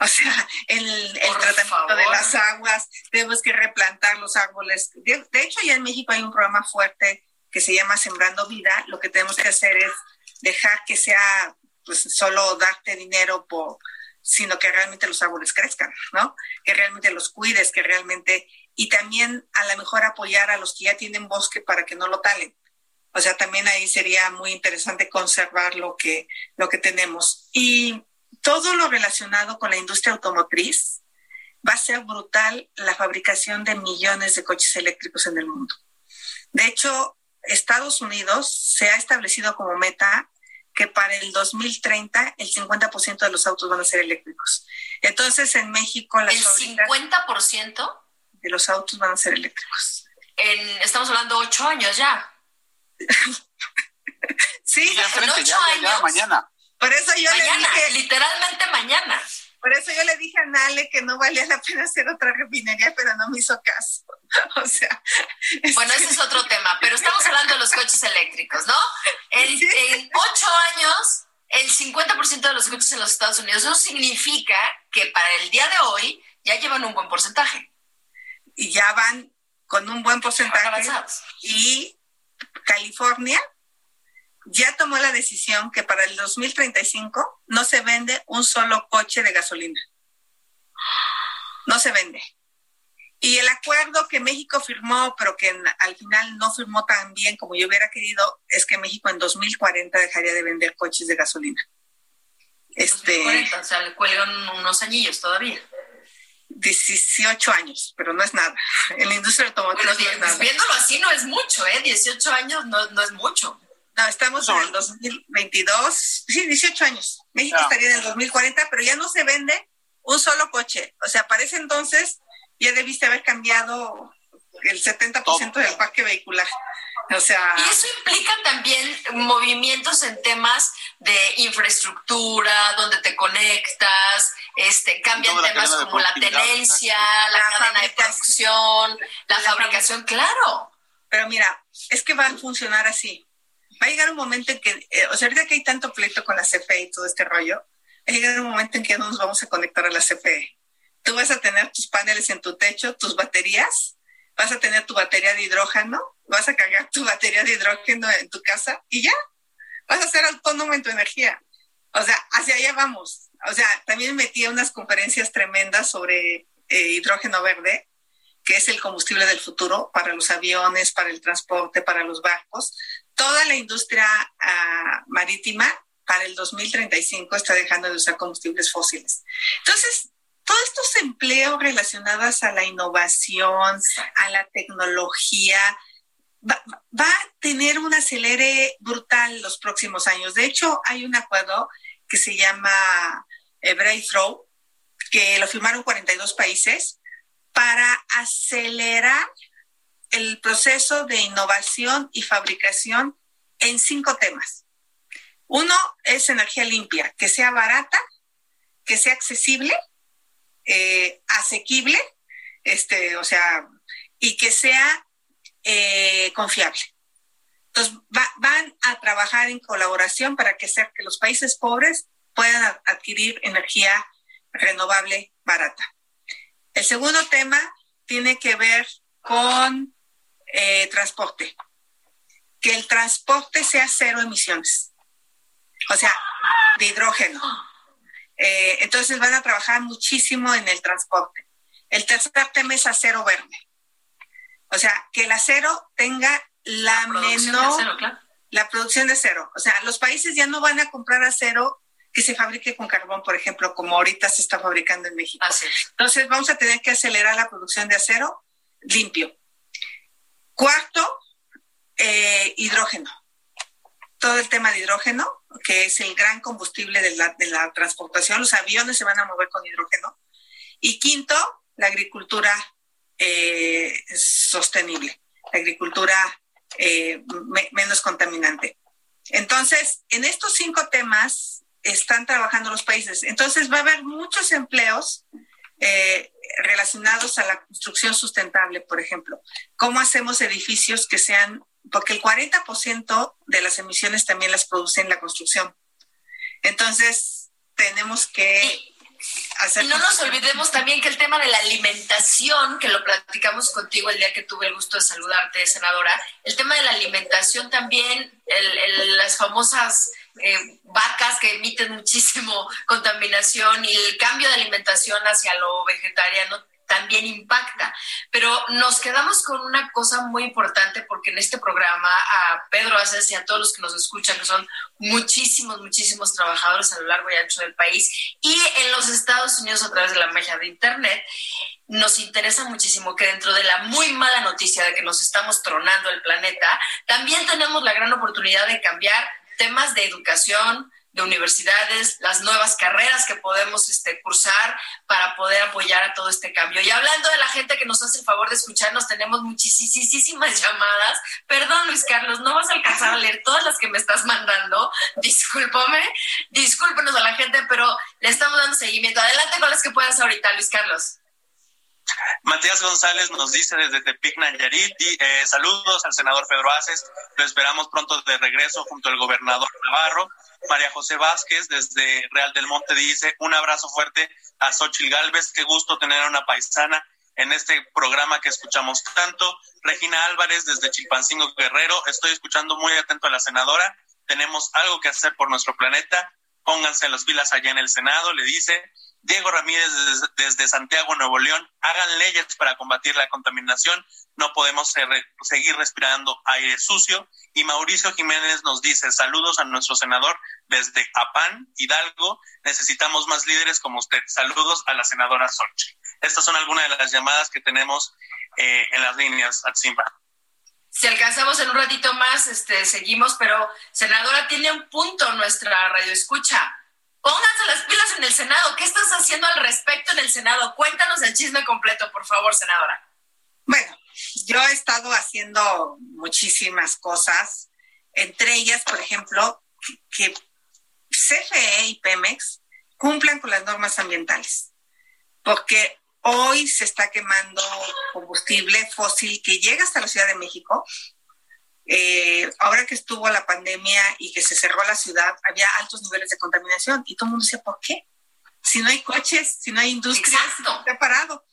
O sea, el, el tratamiento de las aguas, tenemos que replantar los árboles. De, de, hecho, ya en México hay un programa fuerte que se llama Sembrando Vida. Lo que tenemos que hacer es dejar que sea pues solo darte dinero por sino que realmente los árboles crezcan, ¿no? Que realmente los cuides, que realmente y también a lo mejor apoyar a los que ya tienen bosque para que no lo talen. O sea, también ahí sería muy interesante conservar lo que, lo que tenemos. Y todo lo relacionado con la industria automotriz va a ser brutal la fabricación de millones de coches eléctricos en el mundo. De hecho, Estados Unidos se ha establecido como meta que para el 2030 el 50% de los autos van a ser eléctricos. Entonces, en México... Las ¿El 50%? De los autos van a ser eléctricos. En, estamos hablando de ocho años ya. sí, en ocho años. Ya, mañana. Por eso yo mañana, le dije... Literalmente mañana. Por eso yo le dije a Nale que no valía la pena hacer otra refinería, pero no me hizo caso. O sea. Bueno, ese es otro tema, pero estamos hablando de los coches eléctricos, ¿no? En, en ocho años, el 50% de los coches en los Estados Unidos, eso significa que para el día de hoy ya llevan un buen porcentaje. Y ya van con un buen porcentaje. Y California ya tomó la decisión que para el 2035 no se vende un solo coche de gasolina. No se vende. Y el acuerdo que México firmó, pero que al final no firmó tan bien como yo hubiera querido, es que México en 2040 dejaría de vender coches de gasolina. Este, 2040, o sea, le cuelgan unos añillos todavía. 18 años, pero no es nada. En la industria automotriz no es nada. Viéndolo así no es mucho, ¿eh? 18 años no, no es mucho. No, estamos en el 2022, sí, 18 años. México estaría en el 2040, pero ya no se vende un solo coche. O sea, para ese entonces ya debiste haber cambiado el 70% del parque vehicular. O sea, y eso implica también movimientos en temas de infraestructura, donde te conectas, este, cambian temas como la tenencia, la, cadena de producción, la, fabricación, claro. Pero mira, es que va a funcionar así va a llegar un momento en que, eh, o sea, ahorita que hay tanto pleito con la CFE y todo este rollo, va a llegar un momento en que no nos vamos a conectar a la CFE. Tú vas a tener tus paneles en tu techo, tus baterías, vas a tener tu batería de hidrógeno, vas a cargar tu batería de hidrógeno en tu casa y ya, vas a ser autónomo en tu energía. O sea, hacia allá vamos. O sea, también metí unas conferencias tremendas sobre eh, hidrógeno verde, que es el combustible del futuro para los aviones, para el transporte, para los barcos, toda la industria uh, marítima para el 2035 está dejando de usar combustibles fósiles. Entonces, todos estos empleos relacionados a la innovación, a la tecnología, va, a tener un acelere brutal los próximos años. De hecho, hay un acuerdo que se llama eh, Breakthrough, que lo firmaron 42 países para acelerar el proceso de innovación y fabricación en cinco temas. Uno es energía limpia, que sea barata, que sea accesible, eh, asequible, este, o sea, y que sea eh, confiable. Entonces, van a trabajar en colaboración para que, sea, que los países pobres puedan adquirir energía renovable barata. El segundo tema tiene que ver con eh, transporte. Que el transporte sea cero emisiones. O sea, de hidrógeno. Eh, entonces van a trabajar muchísimo en el transporte. El tercer tema es acero verde. O sea, que el acero tenga la, menor... La producción de cero. O sea, los países ya no van a comprar acero que se fabrique con carbón, por ejemplo, como ahorita se está fabricando en México. Entonces vamos a tener que acelerar la producción de acero limpio. Cuarto, eh, hidrógeno. Todo el tema de hidrógeno, que es el gran combustible de la, de la transportación. Los aviones se van a mover con hidrógeno. Y quinto, la agricultura eh, sostenible, la agricultura eh, menos contaminante. Entonces, en estos cinco temas están trabajando los países. Entonces, va a haber muchos empleos relacionados a la construcción sustentable, por ejemplo. ¿Cómo hacemos edificios que sean, porque el 40% de las emisiones también las produce en la construcción. Entonces, tenemos que y no nos olvidemos también que el tema de la alimentación, que lo platicamos contigo el día que tuve el gusto de saludarte, senadora, el tema de la alimentación también, las famosas eh, vacas que emiten muchísimo contaminación y el cambio de alimentación hacia lo vegetariano también impacta. Pero nos quedamos con una cosa muy importante porque en este programa a Pedro Aces y a todos los que nos escuchan, que son muchísimos, muchísimos trabajadores a lo largo y ancho del país y en los Estados Unidos a través de la magia de Internet, nos interesa muchísimo que dentro de la muy mala noticia de que nos estamos tronando el planeta, también tenemos la gran oportunidad de cambiar temas de educación, de universidades, las nuevas carreras que podemos este, cursar para poder apoyar a todo este cambio. Y hablando de la gente que nos hace el favor de escucharnos, tenemos muchísimas llamadas. Perdón, Luis Carlos, no vas a alcanzar a leer todas las que me estás mandando. Discúlpame, discúlpenos a la gente, pero le estamos dando seguimiento. Adelante con las que puedas ahorita, Luis Carlos. Matías González nos dice desde Tepic, Nayarit, y, eh, saludos al senador Pedro Aces, lo esperamos pronto de regreso junto al gobernador Navarro. María José Vázquez desde Real del Monte dice un abrazo fuerte a Xochil Galvez, qué gusto tener a una paisana en este programa que escuchamos tanto. Regina Álvarez desde Chilpancingo Guerrero, estoy escuchando muy atento a la senadora, tenemos algo que hacer por nuestro planeta, pónganse las pilas allá en el Senado, le dice. Diego Ramírez desde, Santiago, Nuevo León, hagan leyes para combatir la contaminación, no podemos seguir respirando aire sucio. Y Mauricio Jiménez nos dice, saludos a nuestro senador desde Apán, Hidalgo, necesitamos más líderes como usted. Saludos a la senadora Sorche. Estas son algunas de las llamadas que tenemos eh, en las líneas, Atsimba. Si alcanzamos en un ratito más, este, seguimos, pero senadora, tiene un punto nuestra radio escucha Pónganse las pilas en el Senado. ¿Qué estás haciendo al respecto en el Senado? Cuéntanos el chisme completo, por favor, senadora. Bueno, yo he estado haciendo muchísimas cosas, entre ellas, por ejemplo, que CFE y Pemex cumplan con las normas ambientales, porque hoy se está quemando combustible fósil que llega hasta la Ciudad de México eh, ahora que estuvo la pandemia y que se cerró la ciudad, había altos niveles de contaminación y todo el mundo decía, ¿por qué? Si no hay coches, si no hay industria, está parado.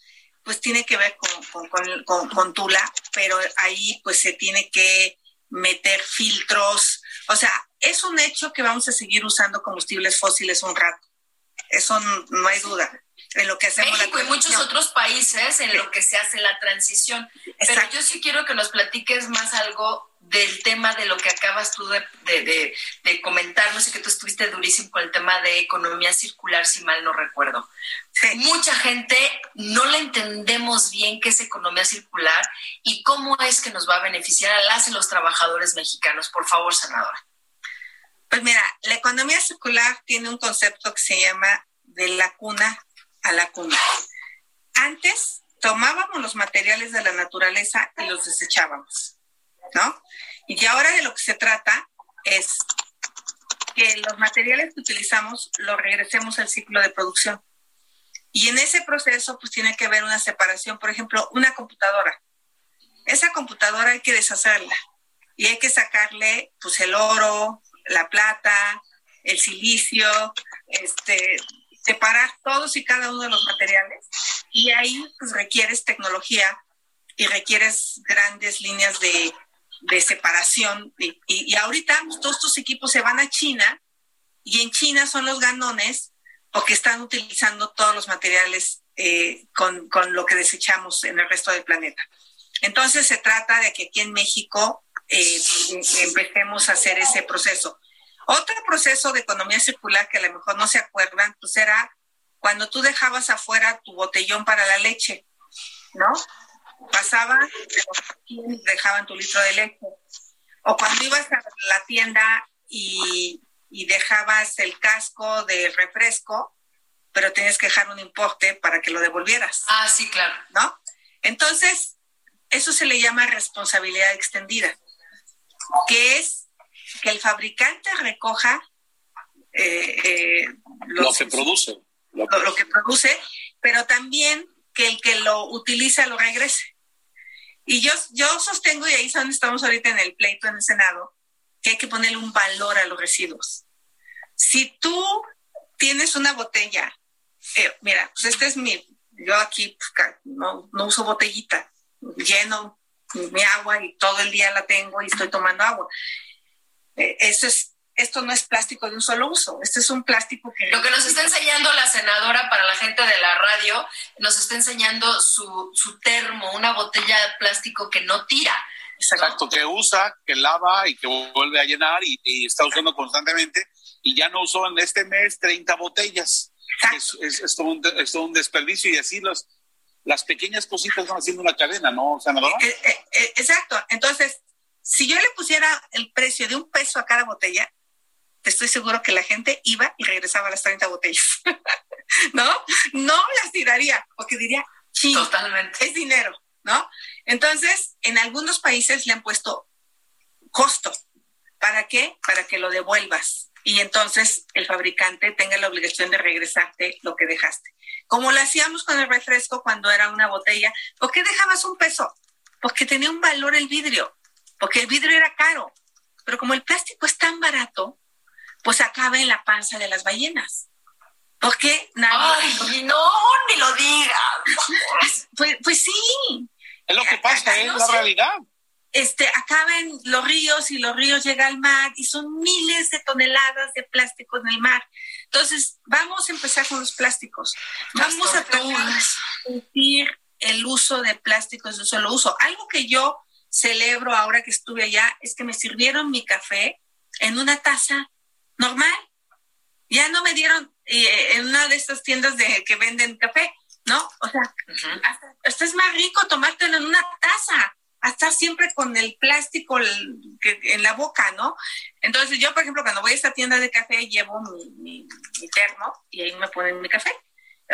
Pues tiene que ver con, con, con, Tula, pero ahí pues se tiene que meter filtros. O sea, es un hecho que vamos a seguir usando combustibles fósiles un rato. Eso no hay duda en lo que hacemos México y muchos otros países en lo que se hace la transición. Pero yo sí quiero que nos platiques más algo del tema de lo que acabas tú de, de, comentar, no sé que tú estuviste durísimo con el tema de economía circular, si mal no recuerdo. Mucha gente no le entendemos bien qué es economía circular y cómo es que nos va a beneficiar a las y los trabajadores mexicanos. Por favor, senadora. Pues mira, la economía circular tiene un concepto que se llama de la cuna a la cuna. Antes tomábamos los materiales de la naturaleza y los desechábamos, ¿no? Y ahora de lo que se trata es que los materiales que utilizamos los regresemos al ciclo de producción. Y en ese proceso, pues tiene que haber una separación. Por ejemplo, una computadora. Esa computadora hay que deshacerla y hay que sacarle, pues, el oro, la plata, el silicio, este, separar todos y cada uno de los materiales y ahí pues requieres tecnología y requieres grandes líneas de, separación y, y, ahorita todos estos equipos se van a China y en China son los ganones porque están utilizando todos los materiales eh, con, lo que desechamos en el resto del planeta. Entonces se trata de que aquí en México eh, empecemos a hacer ese proceso. Otro proceso de economía circular que a lo mejor no se acuerdan, pues era cuando tú dejabas afuera tu botellón para la leche, ¿no? Pasaban, dejaban tu litro de leche. O cuando ibas a la tienda y, y dejabas el casco de refresco, pero tenías que dejar un importe para que lo devolvieras. Ah, sí, claro. ¿No? Entonces, eso se le llama responsabilidad extendida, que es que el fabricante recoja eh, eh, lo que produce. Lo, que produce, pero también que el que lo utiliza lo regrese. Y yo, yo sostengo, y ahí es donde estamos ahorita en el pleito en el Senado, que hay que ponerle un valor a los residuos. Si tú tienes una botella eh, mira, pues este es mi, yo aquí pues, no, no uso botellita, lleno mi agua y todo el día la tengo y estoy tomando agua. Eh, eso es, esto no es plástico de un solo uso, este es un plástico que... Lo que nos está enseñando la senadora para la gente de la radio, nos está enseñando su, su termo, una botella de plástico que no tira. Exacto, que usa, que lava y que vuelve a llenar y, está usando constantemente y ya no usó en este mes 30 botellas. Es, es, todo un, es, todo un, desperdicio y así los, las pequeñas cositas van haciendo una cadena, ¿no, senadora? Eh, eh, eh, exacto. Entonces, si yo le pusiera el precio de un peso a cada botella, estoy seguro que la gente iba y regresaba a las 30 botellas. ¿No? No las tiraría, porque diría, sí, Totalmente. es dinero, ¿no? Entonces, en algunos países le han puesto costo. ¿Para qué? Para que lo devuelvas. Y entonces el fabricante tenga la obligación de regresarte lo que dejaste. Como lo hacíamos con el refresco cuando era una botella. ¿Por qué dejabas un peso? Porque tenía un valor el vidrio, porque el vidrio era caro. Pero como el plástico es tan barato, pues acaba en la panza de las ballenas. ¿Por qué? Ay, no, ni lo digas. Pues, pues, sí. Es lo que pasa, es la realidad. Este, acaba en los ríos y los ríos llegan al mar y son miles de toneladas de plástico en el mar. Entonces, vamos a empezar con los plásticos. Vamos a reducir el uso de plásticos de solo uso. Algo que yo celebro ahora que estuve allá es que me sirvieron mi café en una taza normal. Ya no me dieron eh, en una de estas tiendas de que venden café, ¿no? O sea, hasta, es más rico tomártelo en una taza, a estar siempre con el plástico en la boca, ¿no? Entonces yo, por ejemplo, cuando voy a esta tienda de café, llevo mi, termo y ahí me ponen mi café.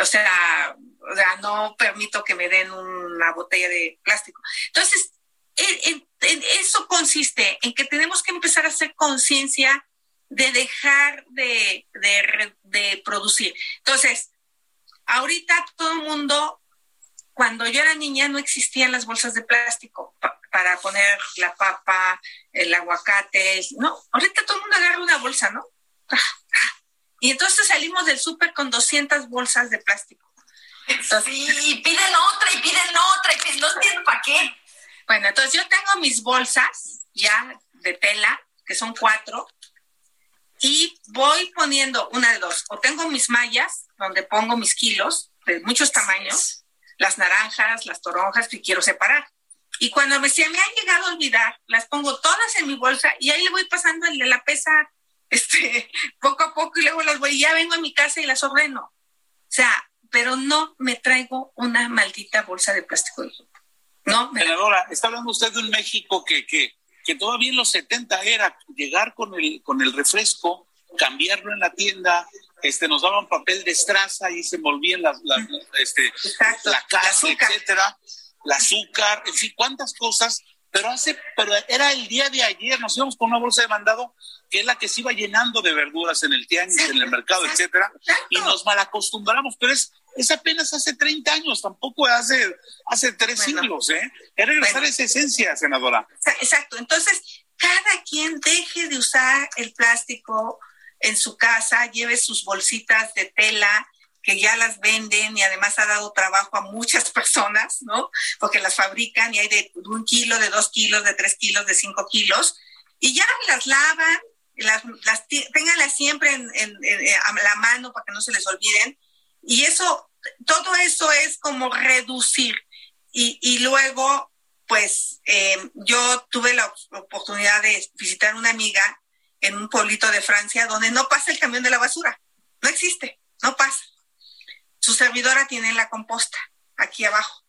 O sea, o sea, no permito que me den una botella de plástico. Entonces, eso consiste en que tenemos que empezar a hacer conciencia de dejar de, de, producir. Entonces, ahorita todo el mundo, cuando yo era niña no existían las bolsas de plástico para poner la papa, el aguacate, no, ahorita todo el mundo agarra una bolsa, ¿no? Y entonces salimos del súper con 200 bolsas de plástico. sí, piden otra y piden otra y piden, no entiendo para qué. Bueno, entonces yo tengo mis bolsas ya de tela, que son cuatro, y voy poniendo una de dos. O tengo mis mallas, donde pongo mis kilos de muchos tamaños, las naranjas, las toronjas que quiero separar. Y cuando me, se me ha llegado a olvidar, las pongo todas en mi bolsa y ahí le voy pasando el de la pesa este, poco a poco y luego las voy, y ya vengo a mi casa y las ordeno. O sea, pero no me traigo una maldita bolsa de plástico. No, Senadora, está hablando usted de un México que, que que todavía en los 70 era llegar con el, con el refresco, cambiarlo en la tienda, este, nos daban papel de estraza y se envolvían las, este, la carne, etcétera, el azúcar, en fin, cuántas cosas, pero hace, pero era el día de ayer, nos íbamos con una bolsa de mandado que es la que se iba llenando de verduras en el tianguis, en el mercado, etcétera, y nos malacostumbramos, pero es es apenas hace 30 años, tampoco hace, hace tres siglos, ¿eh? Es regresar a esa esencia, senadora. Exacto, entonces cada quien deje de usar el plástico en su casa, lleve sus bolsitas de tela que ya las venden y además ha dado trabajo a muchas personas, ¿no? Porque las fabrican y hay de un kilo, de dos kilos, de tres kilos, de cinco kilos, y ya las lavan, las, las ténganlas siempre en, a la mano para que no se les olviden, y eso, todo eso es como reducir. Y, y luego, pues eh, yo tuve la oportunidad de visitar una amiga en un pueblito de Francia donde no pasa el camión de la basura. No existe, no pasa. Su servidora tiene la composta aquí abajo.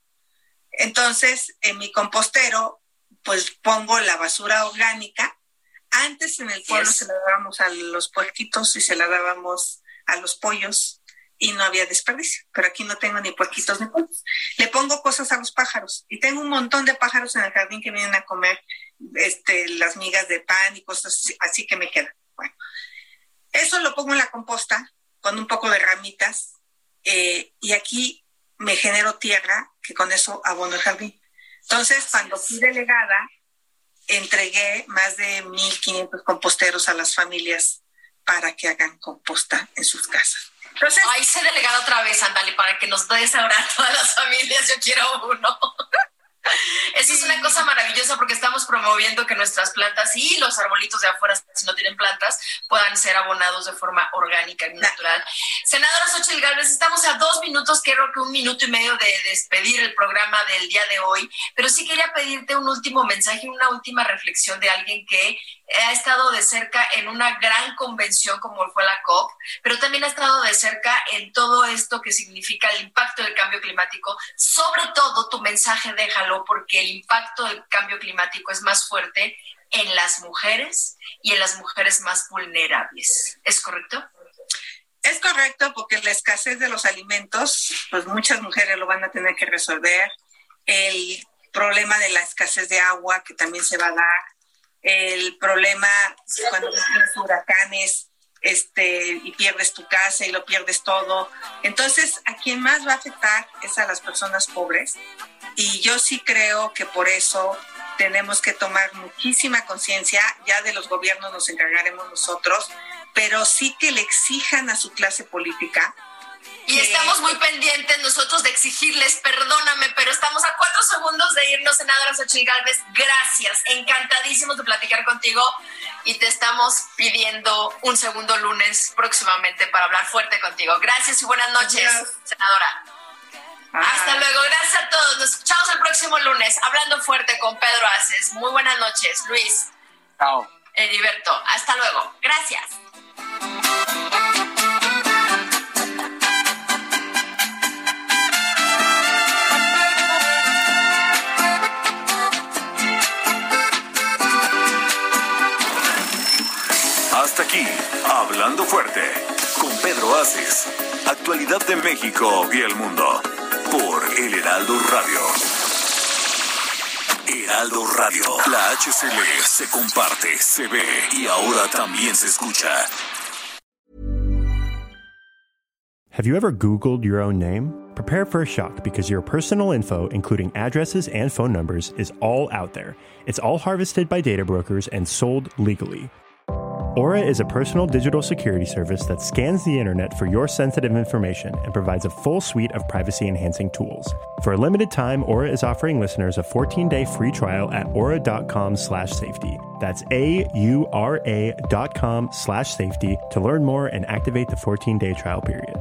Entonces, en mi compostero, pues pongo la basura orgánica. Antes en el pueblo se la dábamos a los puerquitos y se la dábamos a los pollos y no había desperdicio, pero aquí no tengo ni puerquitos ni pollos. Le pongo cosas a los pájaros y tengo un montón de pájaros en el jardín que vienen a comer este, las migas de pan y cosas así, que me quedan. Bueno, eso lo pongo en la composta con un poco de ramitas eh, y aquí me genero tierra que con eso abono el jardín. Entonces, cuando fui delegada, entregué más de 1.500 composteros a las familias para que hagan composta en sus casas. Entonces, Ay, se delegado otra vez, Andali, para que nos des ahora a todas las familias. Yo quiero uno. Eso es una cosa maravillosa porque estamos promoviendo que nuestras plantas y los arbolitos de afuera, si no tienen plantas, puedan ser abonados de forma orgánica y natural. Senadora Xochitl Gálvez, estamos a dos minutos, creo que un minuto y medio de despedir el programa del día de hoy, pero sí quería pedirte un último mensaje, una última reflexión de alguien que ha estado de cerca en una gran convención como fue la COP, pero también ha estado de cerca en todo esto que significa el impacto del cambio climático. Sobre todo tu mensaje déjalo porque el impacto del cambio climático es más fuerte en las mujeres y en las mujeres más vulnerables. ¿Es correcto? Es correcto porque la escasez de los alimentos, pues muchas mujeres lo van a tener que resolver. El problema de la escasez de agua que también se va a dar el problema cuando tienes huracanes este, y pierdes tu casa y lo pierdes todo. Entonces, a quien más va a afectar es a las personas pobres. Y yo sí creo que por eso tenemos que tomar muchísima conciencia, ya de los gobiernos nos encargaremos nosotros, pero sí que le exijan a su clase política y estamos muy pendientes nosotros de exigirles, perdóname, pero estamos a cuatro segundos de irnos, senadora Xochitl Galvez. Gracias, encantadísimos de platicar contigo y te estamos pidiendo un segundo lunes próximamente para hablar fuerte contigo. Gracias y buenas noches, senadora. Hasta luego, gracias a todos. Nos escuchamos el próximo lunes, hablando fuerte con Pedro Aces. Muy buenas noches, Luis. Chao. Heriberto, hasta luego. Gracias. Fuerte, con Pedro Aces. Actualidad de México y el mundo. Por El Heraldo Radio. Heraldo Radio. La HCL se comparte, se ve y ahora también se escucha. Have you ever Googled your own name? Prepare for a shock because your personal info, including addresses and phone numbers, is all out there. It's all harvested by data brokers and sold legally. Aura is a personal digital security service that scans the internet for your sensitive information and provides a full suite of privacy enhancing tools. For a limited time, Aura is offering listeners a 14-day free trial at aura.com slash safety. That's A-U-R-A dot com slash safety to learn more and activate the 14-day trial period.